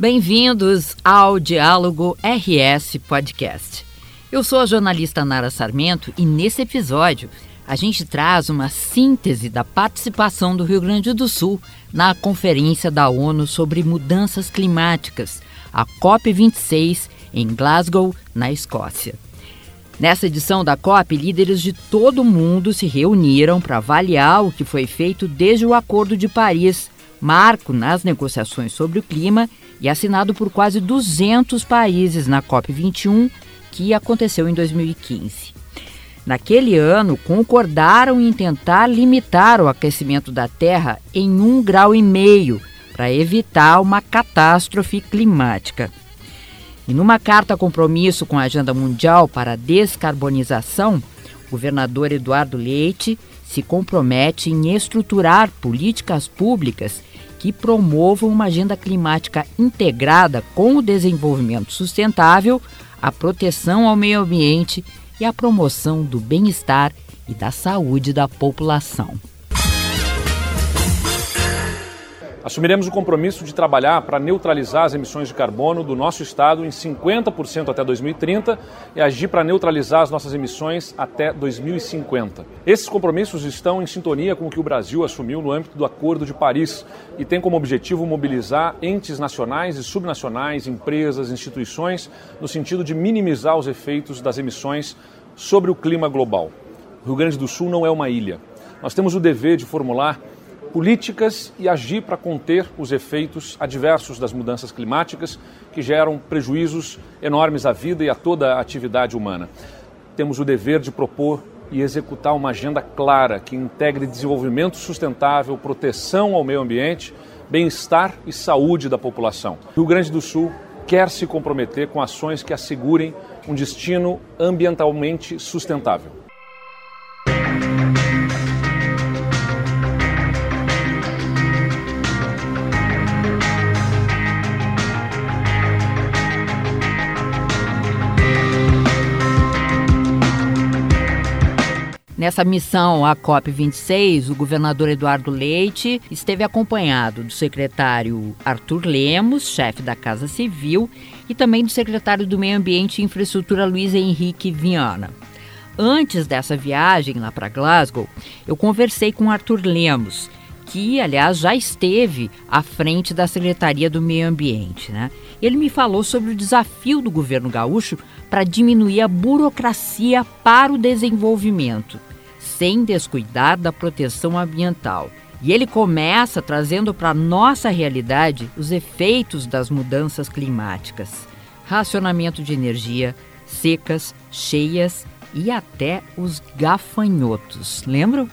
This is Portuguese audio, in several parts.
Bem-vindos ao Diálogo RS Podcast. Eu sou a jornalista Nara Sarmento e nesse episódio a gente traz uma síntese da participação do Rio Grande do Sul na Conferência da ONU sobre Mudanças Climáticas, a COP26, em Glasgow, na Escócia. Nessa edição da COP, líderes de todo o mundo se reuniram para avaliar o que foi feito desde o Acordo de Paris, marco nas negociações sobre o clima e assinado por quase 200 países na COP21, que aconteceu em 2015. Naquele ano, concordaram em tentar limitar o aquecimento da Terra em um grau e meio para evitar uma catástrofe climática. E numa carta compromisso com a Agenda Mundial para a Descarbonização, o governador Eduardo Leite se compromete em estruturar políticas públicas que promovam uma agenda climática integrada com o desenvolvimento sustentável, a proteção ao meio ambiente e a promoção do bem-estar e da saúde da população. Assumiremos o compromisso de trabalhar para neutralizar as emissões de carbono do nosso estado em 50% até 2030 e agir para neutralizar as nossas emissões até 2050. Esses compromissos estão em sintonia com o que o Brasil assumiu no âmbito do Acordo de Paris e tem como objetivo mobilizar entes nacionais e subnacionais, empresas, instituições, no sentido de minimizar os efeitos das emissões sobre o clima global. O Rio Grande do Sul não é uma ilha. Nós temos o dever de formular políticas e agir para conter os efeitos adversos das mudanças climáticas que geram prejuízos enormes à vida e a toda a atividade humana. Temos o dever de propor e executar uma agenda clara que integre desenvolvimento sustentável, proteção ao meio ambiente, bem-estar e saúde da população. Rio Grande do Sul quer se comprometer com ações que assegurem um destino ambientalmente sustentável. Nessa missão à COP26, o governador Eduardo Leite esteve acompanhado do secretário Arthur Lemos, chefe da Casa Civil, e também do secretário do Meio Ambiente e Infraestrutura Luiz Henrique Viana. Antes dessa viagem lá para Glasgow, eu conversei com Arthur Lemos, que, aliás, já esteve à frente da Secretaria do Meio Ambiente. Né? Ele me falou sobre o desafio do governo gaúcho para diminuir a burocracia para o desenvolvimento sem descuidar da proteção ambiental. E ele começa trazendo para nossa realidade os efeitos das mudanças climáticas: racionamento de energia, secas, cheias e até os gafanhotos. Lembram?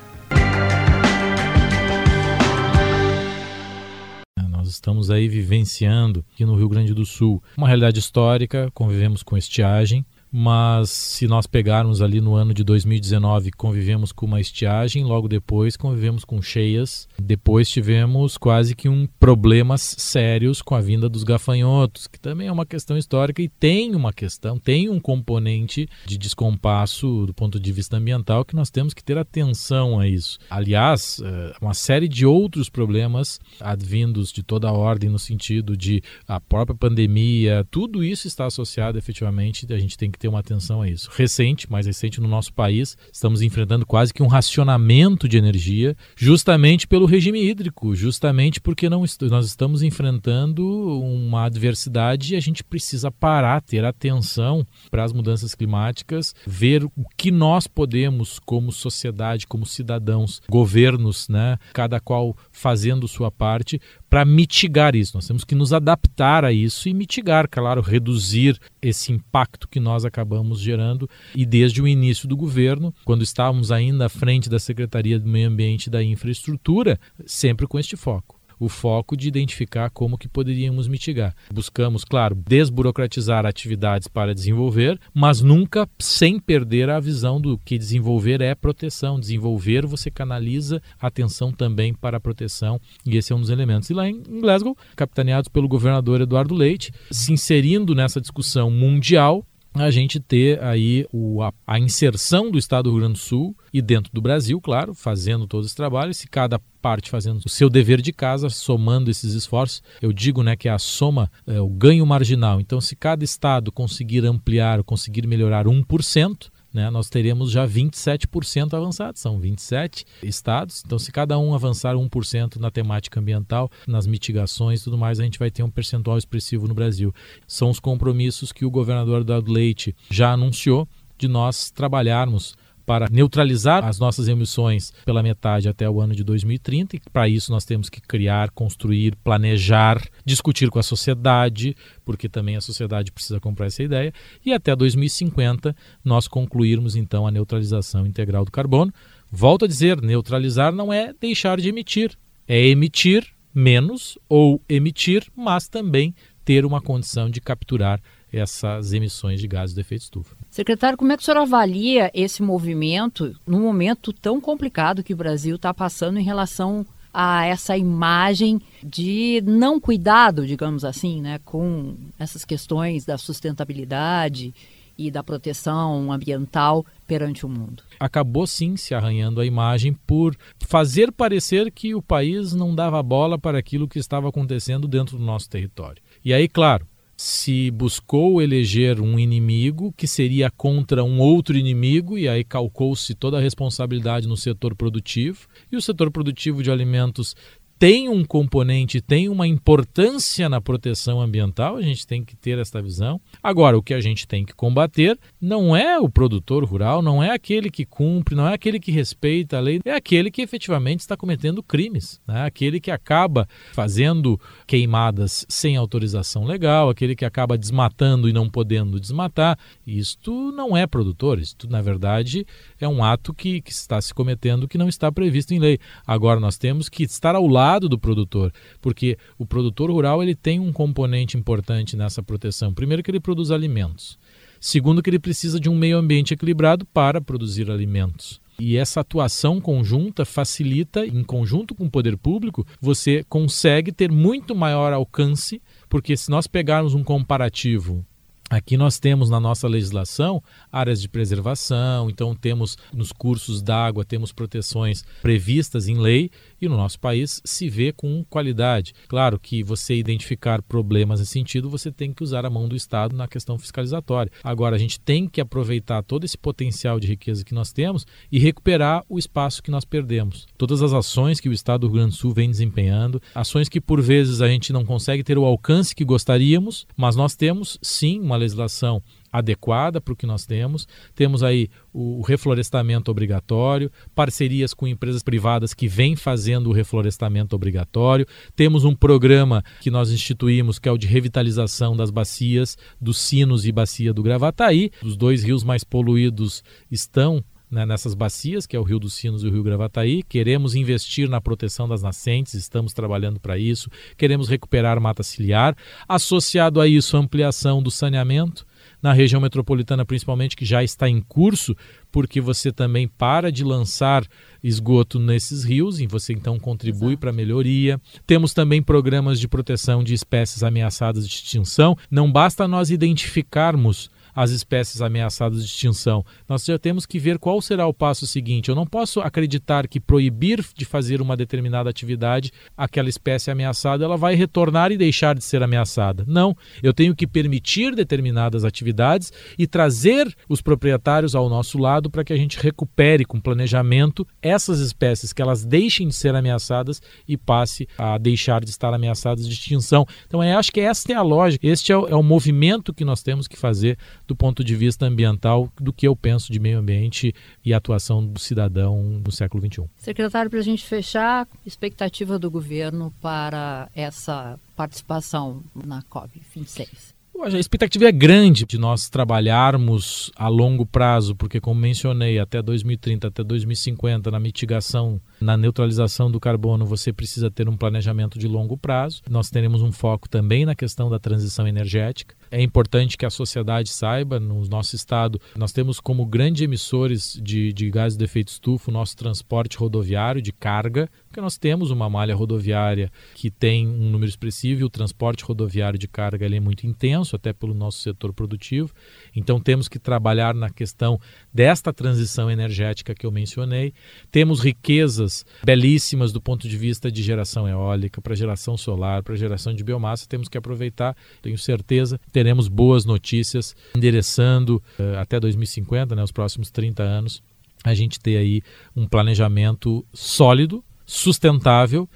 Estamos aí vivenciando aqui no Rio Grande do Sul. Uma realidade histórica, convivemos com estiagem, mas se nós pegarmos ali no ano de 2019, convivemos com uma estiagem, logo depois convivemos com cheias, depois tivemos quase que um problemas sérios com a vinda dos gafanhotos, que também é uma questão histórica e tem uma questão, tem um componente de descompasso do ponto de vista ambiental que nós temos que ter atenção a isso. Aliás, eh, uma série de outros problemas advindos de toda a ordem no sentido de a própria pandemia, tudo isso está associado efetivamente, a gente tem que que ter uma atenção a isso. Recente, mais recente no nosso país, estamos enfrentando quase que um racionamento de energia, justamente pelo regime hídrico, justamente porque não nós estamos enfrentando uma adversidade e a gente precisa parar, ter atenção para as mudanças climáticas, ver o que nós podemos, como sociedade, como cidadãos, governos, né, cada qual fazendo sua parte, para mitigar isso. Nós temos que nos adaptar a isso e mitigar, claro, reduzir esse impacto que nós acabamos gerando. E desde o início do governo, quando estávamos ainda à frente da Secretaria do Meio Ambiente e da Infraestrutura, sempre com este foco o foco de identificar como que poderíamos mitigar. Buscamos, claro, desburocratizar atividades para desenvolver, mas nunca sem perder a visão do que desenvolver é proteção. Desenvolver você canaliza atenção também para a proteção e esse é um dos elementos. E lá em Glasgow, capitaneados pelo governador Eduardo Leite, se inserindo nessa discussão mundial, a gente ter aí o, a, a, inserção do Estado do Rio Grande do Sul e dentro do Brasil, claro, fazendo todos os trabalhos, se cada parte fazendo o seu dever de casa, somando esses esforços. Eu digo né, que a soma é o ganho marginal. Então, se cada estado conseguir ampliar, conseguir melhorar 1%, né, nós teremos já 27% avançados. São 27 estados. Então, se cada um avançar 1% na temática ambiental, nas mitigações e tudo mais, a gente vai ter um percentual expressivo no Brasil. São os compromissos que o governador Dado Leite já anunciou de nós trabalharmos para neutralizar as nossas emissões pela metade até o ano de 2030. E para isso nós temos que criar, construir, planejar, discutir com a sociedade, porque também a sociedade precisa comprar essa ideia, e até 2050 nós concluirmos então a neutralização integral do carbono. Volto a dizer, neutralizar não é deixar de emitir, é emitir menos ou emitir, mas também ter uma condição de capturar essas emissões de gases de efeito estufa. Secretário, como é que o senhor avalia esse movimento num momento tão complicado que o Brasil está passando em relação a essa imagem de não cuidado, digamos assim, né, com essas questões da sustentabilidade e da proteção ambiental perante o mundo. Acabou sim se arranhando a imagem por fazer parecer que o país não dava bola para aquilo que estava acontecendo dentro do nosso território. E aí, claro, se buscou eleger um inimigo que seria contra um outro inimigo, e aí calcou-se toda a responsabilidade no setor produtivo, e o setor produtivo de alimentos tem um componente, tem uma importância na proteção ambiental, a gente tem que ter esta visão. Agora, o que a gente tem que combater não é o produtor rural, não é aquele que cumpre, não é aquele que respeita a lei, é aquele que efetivamente está cometendo crimes, né? aquele que acaba fazendo queimadas sem autorização legal, aquele que acaba desmatando e não podendo desmatar. Isto não é produtor, isto na verdade é um ato que, que está se cometendo que não está previsto em lei. Agora, nós temos que estar ao lado do produtor, porque o produtor rural ele tem um componente importante nessa proteção. Primeiro que ele produz alimentos. Segundo que ele precisa de um meio ambiente equilibrado para produzir alimentos. E essa atuação conjunta facilita, em conjunto com o poder público, você consegue ter muito maior alcance, porque se nós pegarmos um comparativo Aqui nós temos na nossa legislação áreas de preservação, então temos nos cursos d'água, temos proteções previstas em lei e no nosso país se vê com qualidade. Claro que você identificar problemas nesse sentido, você tem que usar a mão do Estado na questão fiscalizatória. Agora, a gente tem que aproveitar todo esse potencial de riqueza que nós temos e recuperar o espaço que nós perdemos. Todas as ações que o Estado do Rio Grande do Sul vem desempenhando, ações que por vezes a gente não consegue ter o alcance que gostaríamos, mas nós temos sim uma legislação adequada para o que nós temos. Temos aí o reflorestamento obrigatório, parcerias com empresas privadas que vêm fazendo o reflorestamento obrigatório. Temos um programa que nós instituímos que é o de revitalização das bacias dos Sinos e Bacia do Gravataí. Os dois rios mais poluídos estão né, nessas bacias, que é o Rio dos Sinos e o Rio Gravataí. Queremos investir na proteção das nascentes, estamos trabalhando para isso. Queremos recuperar mata ciliar. Associado a isso, ampliação do saneamento na região metropolitana, principalmente, que já está em curso, porque você também para de lançar esgoto nesses rios e você então contribui para a melhoria. Temos também programas de proteção de espécies ameaçadas de extinção. Não basta nós identificarmos as espécies ameaçadas de extinção. Nós já temos que ver qual será o passo seguinte. Eu não posso acreditar que proibir de fazer uma determinada atividade, aquela espécie ameaçada, ela vai retornar e deixar de ser ameaçada. Não, eu tenho que permitir determinadas atividades e trazer os proprietários ao nosso lado para que a gente recupere com planejamento essas espécies, que elas deixem de ser ameaçadas e passe a deixar de estar ameaçadas de extinção. Então, eu acho que essa é a lógica, este é o, é o movimento que nós temos que fazer do ponto de vista ambiental do que eu penso de meio ambiente e atuação do cidadão no século XXI. Secretário, para a gente fechar, expectativa do governo para essa participação na COP26? A expectativa é grande de nós trabalharmos a longo prazo, porque, como mencionei, até 2030, até 2050, na mitigação, na neutralização do carbono, você precisa ter um planejamento de longo prazo. Nós teremos um foco também na questão da transição energética. É importante que a sociedade saiba, no nosso estado, nós temos como grandes emissores de, de gases de efeito estufa o nosso transporte rodoviário de carga, porque nós temos uma malha rodoviária que tem um número expressivo e o transporte rodoviário de carga é muito intenso, até pelo nosso setor produtivo. Então temos que trabalhar na questão desta transição energética que eu mencionei. Temos riquezas belíssimas do ponto de vista de geração eólica, para geração solar, para geração de biomassa, temos que aproveitar. Tenho certeza teremos boas notícias endereçando uh, até 2050, né, os próximos 30 anos, a gente ter aí um planejamento sólido, sustentável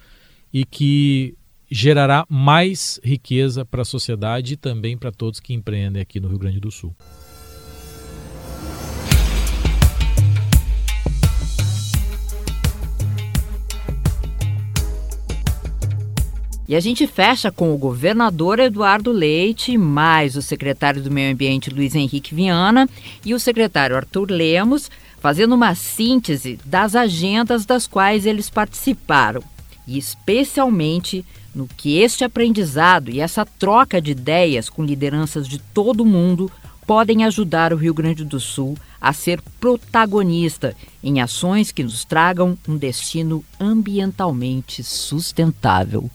e que gerará mais riqueza para a sociedade e também para todos que empreendem aqui no Rio Grande do Sul. E a gente fecha com o governador Eduardo Leite, mais o secretário do Meio Ambiente Luiz Henrique Viana e o secretário Arthur Lemos, fazendo uma síntese das agendas das quais eles participaram, e especialmente no que este aprendizado e essa troca de ideias com lideranças de todo o mundo podem ajudar o Rio Grande do Sul a ser protagonista em ações que nos tragam um destino ambientalmente sustentável.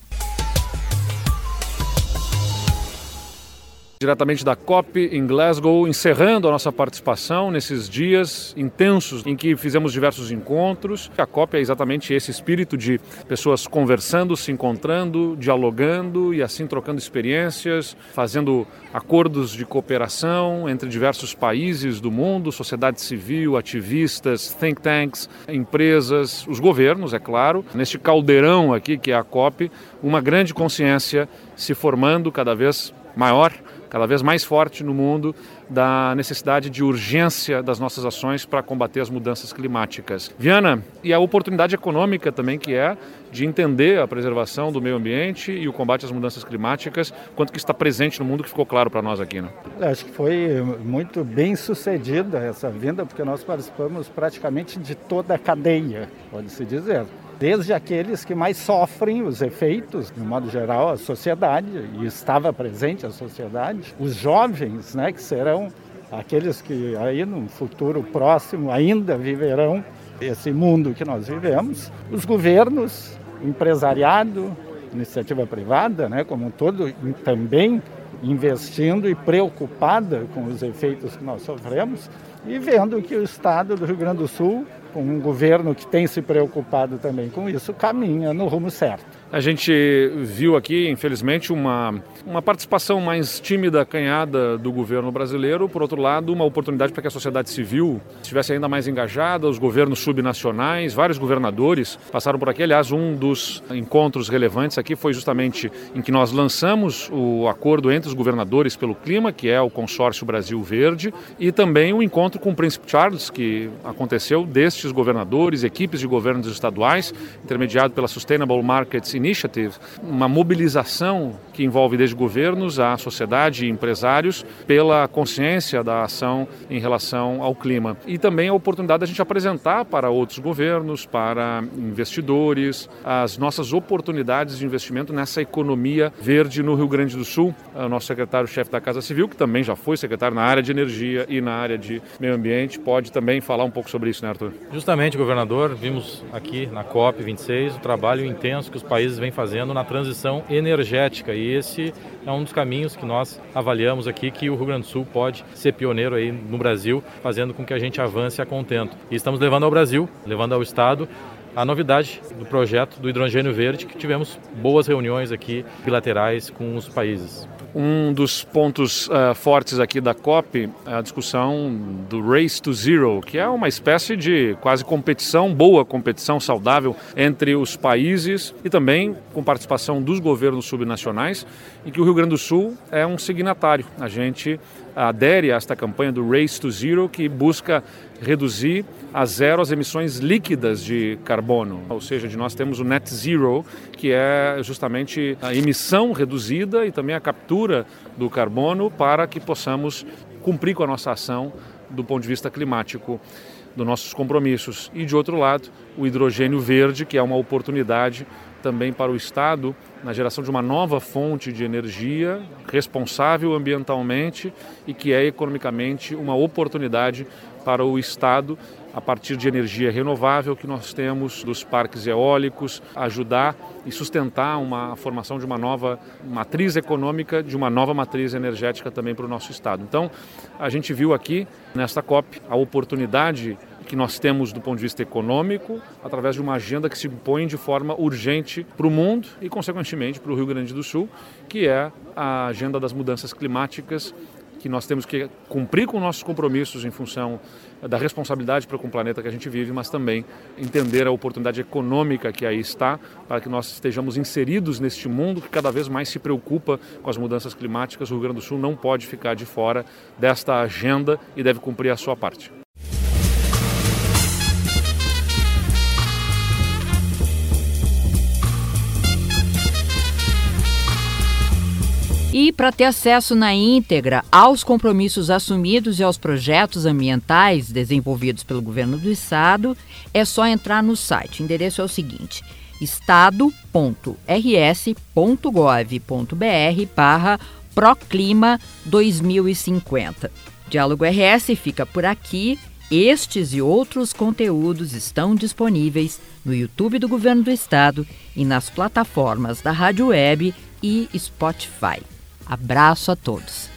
Diretamente da COP em Glasgow, encerrando a nossa participação nesses dias intensos em que fizemos diversos encontros. A COP é exatamente esse espírito de pessoas conversando, se encontrando, dialogando e assim trocando experiências, fazendo acordos de cooperação entre diversos países do mundo, sociedade civil, ativistas, think tanks, empresas, os governos, é claro. Neste caldeirão aqui que é a COP, uma grande consciência se formando cada vez maior cada vez mais forte no mundo da necessidade de urgência das nossas ações para combater as mudanças climáticas. Viana, e a oportunidade econômica também que é de entender a preservação do meio ambiente e o combate às mudanças climáticas, quanto que está presente no mundo que ficou claro para nós aqui, né? Acho que foi muito bem sucedida essa vinda, porque nós participamos praticamente de toda a cadeia, pode-se dizer desde aqueles que mais sofrem os efeitos, no modo geral, a sociedade, e estava presente a sociedade, os jovens, né, que serão aqueles que aí no futuro próximo ainda viverão esse mundo que nós vivemos, os governos, empresariado, iniciativa privada, né, como um todo, também investindo e preocupada com os efeitos que nós sofremos e vendo que o Estado do Rio Grande do Sul com um governo que tem se preocupado também com isso, caminha no rumo certo. A gente viu aqui, infelizmente, uma, uma participação mais tímida, acanhada do governo brasileiro. Por outro lado, uma oportunidade para que a sociedade civil estivesse ainda mais engajada, os governos subnacionais, vários governadores passaram por aqui. Aliás, um dos encontros relevantes aqui foi justamente em que nós lançamos o acordo entre os governadores pelo clima, que é o consórcio Brasil Verde, e também o encontro com o Príncipe Charles, que aconteceu destes governadores, equipes de governos estaduais, intermediado pela Sustainable Markets Initiative, uma mobilização que envolve desde governos a sociedade e empresários pela consciência da ação em relação ao clima. E também a oportunidade da gente apresentar para outros governos, para investidores, as nossas oportunidades de investimento nessa economia verde no Rio Grande do Sul. O nosso secretário-chefe da Casa Civil, que também já foi secretário na área de energia e na área de meio ambiente, pode também falar um pouco sobre isso, né, Arthur? Justamente, governador, vimos aqui na COP26 o trabalho intenso que os países vem fazendo na transição energética e esse é um dos caminhos que nós avaliamos aqui que o Rio Grande do Sul pode ser pioneiro aí no Brasil, fazendo com que a gente avance a contento. E estamos levando ao Brasil, levando ao Estado a novidade do projeto do hidrogênio verde, que tivemos boas reuniões aqui bilaterais com os países. Um dos pontos uh, fortes aqui da COP é a discussão do Race to Zero, que é uma espécie de quase competição, boa competição saudável entre os países e também com participação dos governos subnacionais, e que o Rio Grande do Sul é um signatário. A gente adere a esta campanha do Race to Zero, que busca reduzir a zero as emissões líquidas de carbono, ou seja, de nós temos o net zero, que é justamente a emissão reduzida e também a captura do carbono para que possamos cumprir com a nossa ação do ponto de vista climático dos nossos compromissos. E de outro lado, o hidrogênio verde, que é uma oportunidade também para o Estado na geração de uma nova fonte de energia responsável ambientalmente e que é economicamente uma oportunidade para o Estado a partir de energia renovável que nós temos dos parques eólicos, ajudar e sustentar uma a formação de uma nova matriz econômica, de uma nova matriz energética também para o nosso estado. Então, a gente viu aqui nesta COP a oportunidade que nós temos do ponto de vista econômico, através de uma agenda que se impõe de forma urgente para o mundo e, consequentemente, para o Rio Grande do Sul, que é a agenda das mudanças climáticas que nós temos que cumprir com nossos compromissos em função da responsabilidade para com o planeta que a gente vive, mas também entender a oportunidade econômica que aí está para que nós estejamos inseridos neste mundo que cada vez mais se preocupa com as mudanças climáticas. O Rio Grande do Sul não pode ficar de fora desta agenda e deve cumprir a sua parte. E para ter acesso na íntegra aos compromissos assumidos e aos projetos ambientais desenvolvidos pelo governo do estado, é só entrar no site. O endereço é o seguinte: estado.rs.gov.br barra Proclima 2050. Diálogo RS fica por aqui. Estes e outros conteúdos estão disponíveis no YouTube do Governo do Estado e nas plataformas da Rádio Web e Spotify. Abraço a todos.